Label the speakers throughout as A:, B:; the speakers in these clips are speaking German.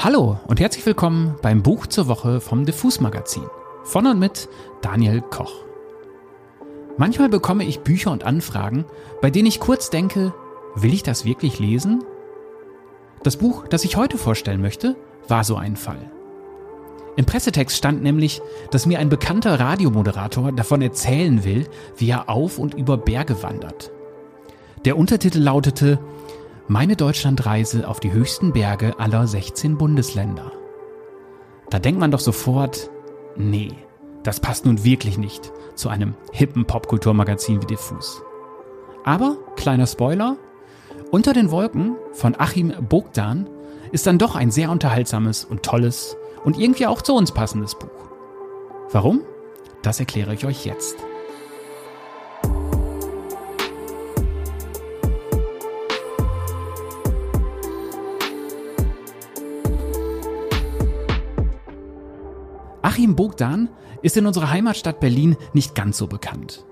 A: Hallo und herzlich willkommen beim Buch zur Woche vom Diffus Magazin. Von und mit Daniel Koch. Manchmal bekomme ich Bücher und Anfragen, bei denen ich kurz denke, will ich das wirklich lesen? Das Buch, das ich heute vorstellen möchte, war so ein Fall. Im Pressetext stand nämlich, dass mir ein bekannter Radiomoderator davon erzählen will, wie er auf und über Berge wandert. Der Untertitel lautete Meine Deutschlandreise auf die höchsten Berge aller 16 Bundesländer. Da denkt man doch sofort, nee, das passt nun wirklich nicht zu einem hippen Popkulturmagazin wie Diffus. Aber, kleiner Spoiler, unter den Wolken von Achim Bogdan ist dann doch ein sehr unterhaltsames und tolles und irgendwie auch zu uns passendes Buch. Warum? Das erkläre ich euch jetzt. Achim Bogdan ist in unserer Heimatstadt Berlin nicht ganz so bekannt.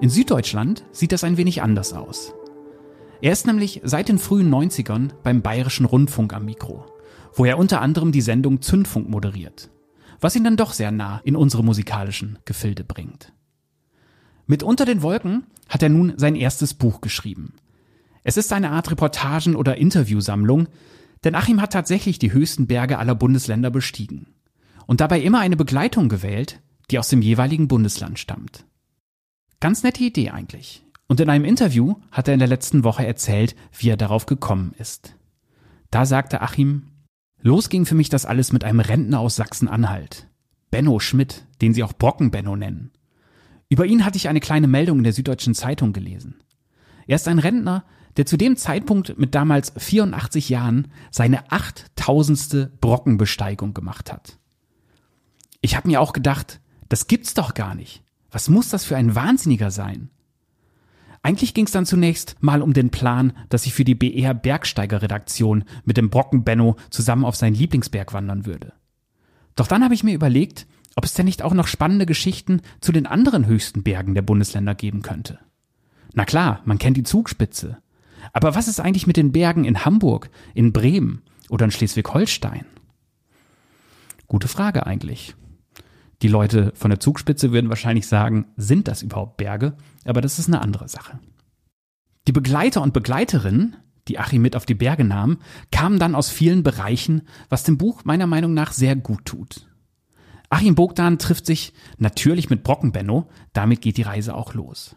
A: In Süddeutschland sieht das ein wenig anders aus. Er ist nämlich seit den frühen 90ern beim Bayerischen Rundfunk am Mikro wo er unter anderem die Sendung Zündfunk moderiert, was ihn dann doch sehr nah in unsere musikalischen Gefilde bringt. Mit Unter den Wolken hat er nun sein erstes Buch geschrieben. Es ist eine Art Reportagen- oder Interviewsammlung, denn Achim hat tatsächlich die höchsten Berge aller Bundesländer bestiegen und dabei immer eine Begleitung gewählt, die aus dem jeweiligen Bundesland stammt. Ganz nette Idee eigentlich. Und in einem Interview hat er in der letzten Woche erzählt, wie er darauf gekommen ist. Da sagte Achim, Los ging für mich das alles mit einem Rentner aus Sachsen-Anhalt. Benno Schmidt, den sie auch Brocken-Benno nennen. Über ihn hatte ich eine kleine Meldung in der Süddeutschen Zeitung gelesen. Er ist ein Rentner, der zu dem Zeitpunkt mit damals 84 Jahren seine achttausendste Brockenbesteigung gemacht hat. Ich habe mir auch gedacht, das gibt's doch gar nicht. Was muss das für ein Wahnsinniger sein? Eigentlich ging es dann zunächst mal um den Plan, dass ich für die BR Bergsteiger Redaktion mit dem Brocken Benno zusammen auf seinen Lieblingsberg wandern würde. Doch dann habe ich mir überlegt, ob es denn nicht auch noch spannende Geschichten zu den anderen höchsten Bergen der Bundesländer geben könnte. Na klar, man kennt die Zugspitze. Aber was ist eigentlich mit den Bergen in Hamburg, in Bremen oder in Schleswig-Holstein? Gute Frage eigentlich. Die Leute von der Zugspitze würden wahrscheinlich sagen, sind das überhaupt Berge? Aber das ist eine andere Sache. Die Begleiter und Begleiterinnen, die Achim mit auf die Berge nahm, kamen dann aus vielen Bereichen, was dem Buch meiner Meinung nach sehr gut tut. Achim Bogdan trifft sich natürlich mit Brockenbenno, damit geht die Reise auch los.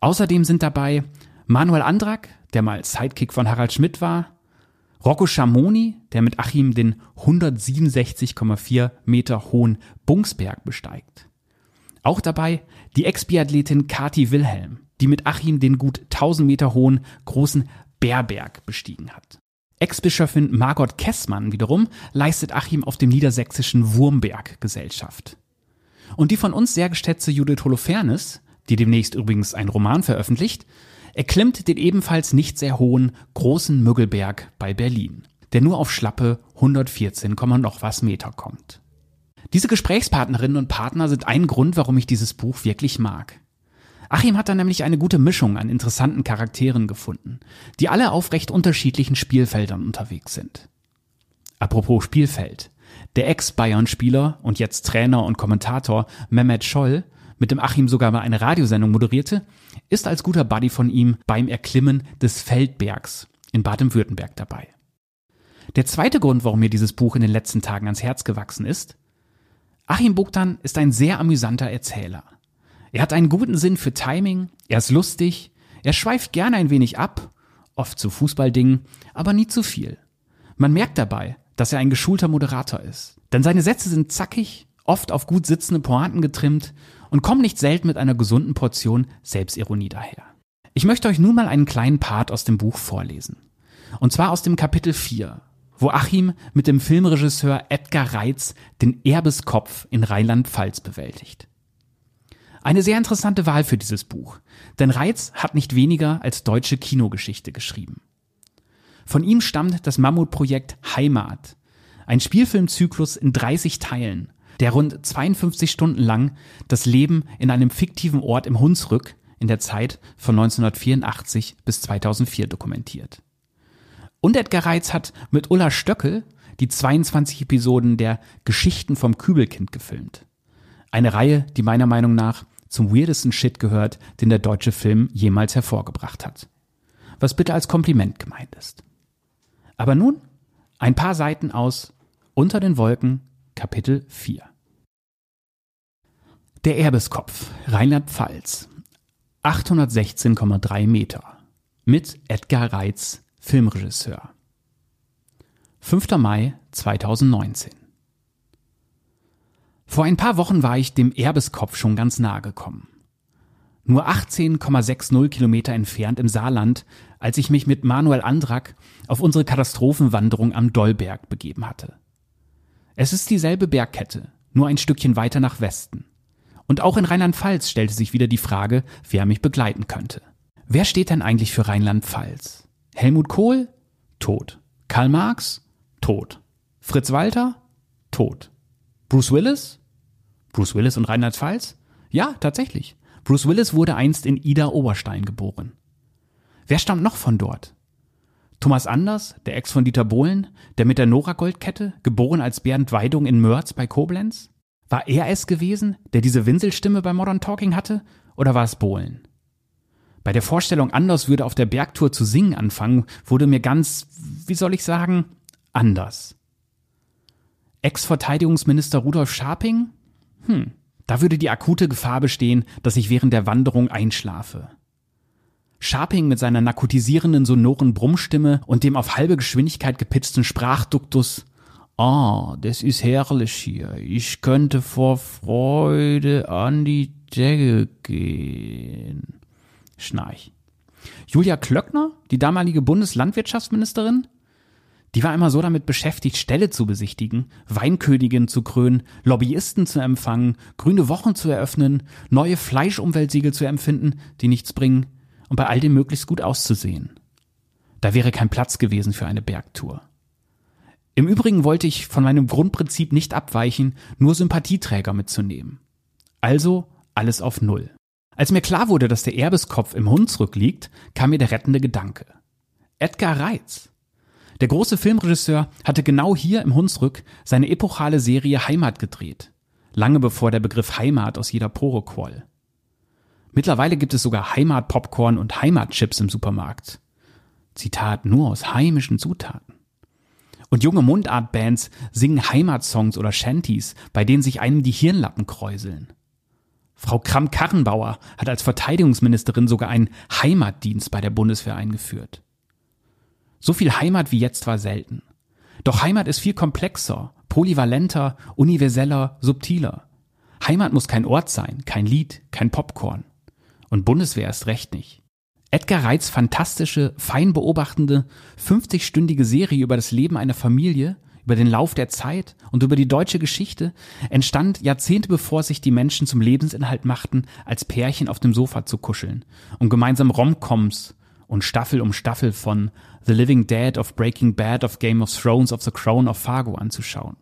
A: Außerdem sind dabei Manuel Andrak, der mal Sidekick von Harald Schmidt war, Rocco Schamoni, der mit Achim den 167,4 Meter hohen Bungsberg besteigt. Auch dabei die Ex-Biathletin Kati Wilhelm, die mit Achim den gut 1000 Meter hohen großen Bärberg bestiegen hat. Ex-Bischöfin Margot Kessmann wiederum leistet Achim auf dem niedersächsischen Wurmberg Gesellschaft. Und die von uns sehr geschätzte Judith Holofernes, die demnächst übrigens einen Roman veröffentlicht, er klimmt den ebenfalls nicht sehr hohen großen Müggelberg bei Berlin, der nur auf schlappe 114, noch was Meter kommt. Diese Gesprächspartnerinnen und Partner sind ein Grund, warum ich dieses Buch wirklich mag. Achim hat da nämlich eine gute Mischung an interessanten Charakteren gefunden, die alle auf recht unterschiedlichen Spielfeldern unterwegs sind. Apropos Spielfeld. Der Ex-Bayern-Spieler und jetzt Trainer und Kommentator Mehmet Scholl mit dem Achim sogar mal eine Radiosendung moderierte, ist als guter Buddy von ihm beim Erklimmen des Feldbergs in Baden-Württemberg dabei. Der zweite Grund, warum mir dieses Buch in den letzten Tagen ans Herz gewachsen ist, Achim Bogdan ist ein sehr amüsanter Erzähler. Er hat einen guten Sinn für Timing, er ist lustig, er schweift gerne ein wenig ab, oft zu Fußballdingen, aber nie zu viel. Man merkt dabei, dass er ein geschulter Moderator ist. Denn seine Sätze sind zackig, oft auf gut sitzende Pointen getrimmt und kommen nicht selten mit einer gesunden Portion Selbstironie daher. Ich möchte euch nun mal einen kleinen Part aus dem Buch vorlesen. Und zwar aus dem Kapitel 4, wo Achim mit dem Filmregisseur Edgar Reitz den Erbeskopf in Rheinland-Pfalz bewältigt. Eine sehr interessante Wahl für dieses Buch, denn Reitz hat nicht weniger als deutsche Kinogeschichte geschrieben. Von ihm stammt das Mammutprojekt Heimat, ein Spielfilmzyklus in 30 Teilen, der rund 52 Stunden lang das Leben in einem fiktiven Ort im Hunsrück in der Zeit von 1984 bis 2004 dokumentiert. Und Edgar Reitz hat mit Ulla Stöckel, die 22 Episoden der Geschichten vom Kübelkind gefilmt. Eine Reihe, die meiner Meinung nach zum weirdesten Shit gehört, den der deutsche Film jemals hervorgebracht hat. Was bitte als Kompliment gemeint ist. Aber nun ein paar Seiten aus Unter den Wolken, Kapitel 4. Der Erbeskopf, Rheinland-Pfalz, 816,3 Meter. Mit Edgar Reitz, Filmregisseur. 5. Mai 2019. Vor ein paar Wochen war ich dem Erbeskopf schon ganz nahe gekommen. Nur 18,60 Kilometer entfernt im Saarland, als ich mich mit Manuel Andrak auf unsere Katastrophenwanderung am Dollberg begeben hatte. Es ist dieselbe Bergkette, nur ein Stückchen weiter nach Westen. Und auch in Rheinland-Pfalz stellte sich wieder die Frage, wer mich begleiten könnte. Wer steht denn eigentlich für Rheinland-Pfalz? Helmut Kohl? Tot. Karl Marx? Tot. Fritz Walter? Tot. Bruce Willis? Bruce Willis und Rheinland-Pfalz? Ja, tatsächlich. Bruce Willis wurde einst in Ida Oberstein geboren. Wer stammt noch von dort? Thomas Anders, der Ex von Dieter Bohlen, der mit der Nora-Goldkette, geboren als Bernd Weidung in Mörz bei Koblenz? War er es gewesen, der diese Winselstimme bei Modern Talking hatte, oder war es Bohlen? Bei der Vorstellung, Anders würde auf der Bergtour zu singen anfangen, wurde mir ganz, wie soll ich sagen, anders. Ex-Verteidigungsminister Rudolf Scharping? Hm, da würde die akute Gefahr bestehen, dass ich während der Wanderung einschlafe. Scharping mit seiner narkotisierenden sonoren Brummstimme und dem auf halbe Geschwindigkeit gepitchten Sprachduktus Ah, das ist herrlich hier. Ich könnte vor Freude an die Decke gehen. Schnarch. Julia Klöckner, die damalige Bundeslandwirtschaftsministerin, die war immer so damit beschäftigt, Ställe zu besichtigen, Weinkönigin zu krönen, Lobbyisten zu empfangen, grüne Wochen zu eröffnen, neue Fleischumweltsiegel zu empfinden, die nichts bringen, und bei all dem möglichst gut auszusehen. Da wäre kein Platz gewesen für eine Bergtour. Im Übrigen wollte ich von meinem Grundprinzip nicht abweichen, nur Sympathieträger mitzunehmen. Also alles auf Null. Als mir klar wurde, dass der Erbeskopf im Hunsrück liegt, kam mir der rettende Gedanke. Edgar Reitz. Der große Filmregisseur hatte genau hier im Hunsrück seine epochale Serie Heimat gedreht. Lange bevor der Begriff Heimat aus jeder Pore quoll. Mittlerweile gibt es sogar Heimatpopcorn und Heimatchips im Supermarkt. Zitat nur aus heimischen Zutaten. Und junge Mundartbands singen Heimatsongs oder Shanties, bei denen sich einem die Hirnlappen kräuseln. Frau Kramp-Karrenbauer hat als Verteidigungsministerin sogar einen Heimatdienst bei der Bundeswehr eingeführt. So viel Heimat wie jetzt war selten. Doch Heimat ist viel komplexer, polyvalenter, universeller, subtiler. Heimat muss kein Ort sein, kein Lied, kein Popcorn. Und Bundeswehr ist recht nicht. Edgar Reitz fantastische, fein beobachtende, 50-stündige Serie über das Leben einer Familie, über den Lauf der Zeit und über die deutsche Geschichte entstand Jahrzehnte bevor sich die Menschen zum Lebensinhalt machten, als Pärchen auf dem Sofa zu kuscheln, um gemeinsam Romcoms und Staffel um Staffel von The Living Dead of Breaking Bad of Game of Thrones of The Crown of Fargo anzuschauen.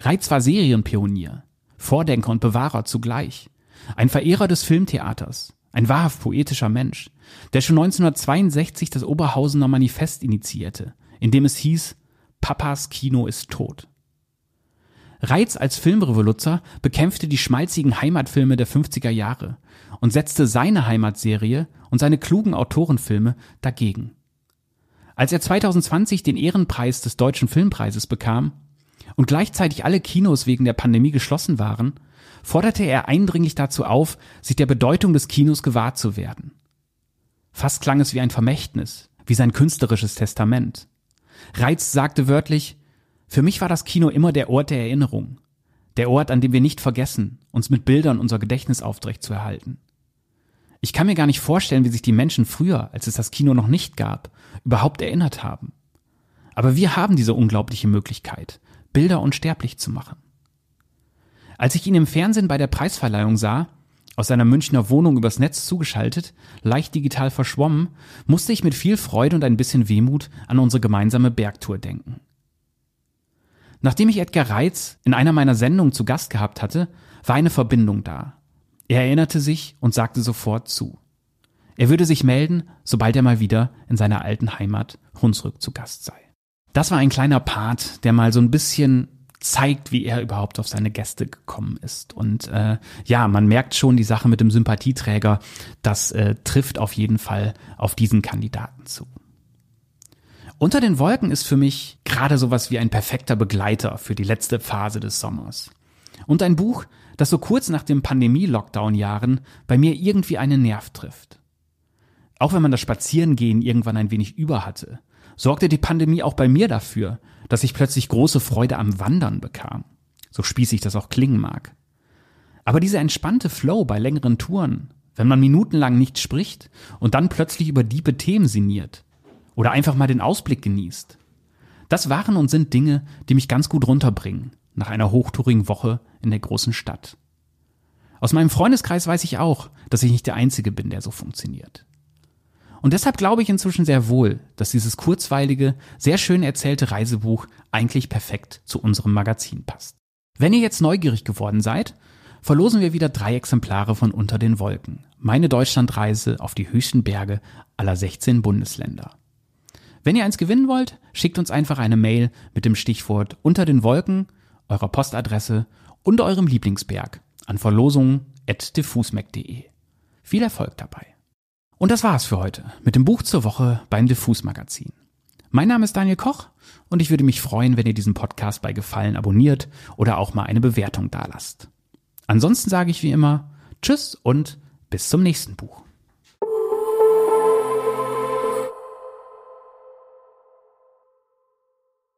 A: Reitz war Serienpionier, Vordenker und Bewahrer zugleich, ein Verehrer des Filmtheaters, ein wahrhaft poetischer Mensch, der schon 1962 das Oberhausener Manifest initiierte, in dem es hieß, Papas Kino ist tot. Reitz als Filmrevoluzer bekämpfte die schmalzigen Heimatfilme der 50er Jahre und setzte seine Heimatserie und seine klugen Autorenfilme dagegen. Als er 2020 den Ehrenpreis des Deutschen Filmpreises bekam und gleichzeitig alle Kinos wegen der Pandemie geschlossen waren, forderte er eindringlich dazu auf, sich der Bedeutung des Kinos gewahr zu werden. Fast klang es wie ein Vermächtnis, wie sein künstlerisches Testament. Reitz sagte wörtlich, für mich war das Kino immer der Ort der Erinnerung, der Ort, an dem wir nicht vergessen, uns mit Bildern unser Gedächtnis aufrecht zu erhalten. Ich kann mir gar nicht vorstellen, wie sich die Menschen früher, als es das Kino noch nicht gab, überhaupt erinnert haben. Aber wir haben diese unglaubliche Möglichkeit, Bilder unsterblich zu machen. Als ich ihn im Fernsehen bei der Preisverleihung sah, aus seiner Münchner Wohnung übers Netz zugeschaltet, leicht digital verschwommen, musste ich mit viel Freude und ein bisschen Wehmut an unsere gemeinsame Bergtour denken. Nachdem ich Edgar Reitz in einer meiner Sendungen zu Gast gehabt hatte, war eine Verbindung da. Er erinnerte sich und sagte sofort zu. Er würde sich melden, sobald er mal wieder in seiner alten Heimat Hunsrück zu Gast sei. Das war ein kleiner Part, der mal so ein bisschen zeigt, wie er überhaupt auf seine Gäste gekommen ist. Und äh, ja, man merkt schon die Sache mit dem Sympathieträger, das äh, trifft auf jeden Fall auf diesen Kandidaten zu. Unter den Wolken ist für mich gerade sowas wie ein perfekter Begleiter für die letzte Phase des Sommers. Und ein Buch, das so kurz nach den Pandemie-Lockdown-Jahren bei mir irgendwie einen Nerv trifft. Auch wenn man das Spazierengehen irgendwann ein wenig über hatte, sorgte die Pandemie auch bei mir dafür, dass ich plötzlich große Freude am Wandern bekam. So spießig das auch klingen mag. Aber dieser entspannte Flow bei längeren Touren, wenn man minutenlang nicht spricht und dann plötzlich über diebe Themen sinniert oder einfach mal den Ausblick genießt, das waren und sind Dinge, die mich ganz gut runterbringen nach einer hochtourigen Woche in der großen Stadt. Aus meinem Freundeskreis weiß ich auch, dass ich nicht der Einzige bin, der so funktioniert. Und deshalb glaube ich inzwischen sehr wohl, dass dieses kurzweilige, sehr schön erzählte Reisebuch eigentlich perfekt zu unserem Magazin passt. Wenn ihr jetzt neugierig geworden seid, verlosen wir wieder drei Exemplare von Unter den Wolken. Meine Deutschlandreise auf die höchsten Berge aller 16 Bundesländer. Wenn ihr eins gewinnen wollt, schickt uns einfach eine Mail mit dem Stichwort Unter den Wolken, eurer Postadresse und eurem Lieblingsberg an verlosungen.diffusmac.de. Viel Erfolg dabei! Und das war's für heute mit dem Buch zur Woche beim Diffus Magazin. Mein Name ist Daniel Koch und ich würde mich freuen, wenn ihr diesen Podcast bei Gefallen abonniert oder auch mal eine Bewertung dalasst. Ansonsten sage ich wie immer Tschüss und bis zum nächsten Buch.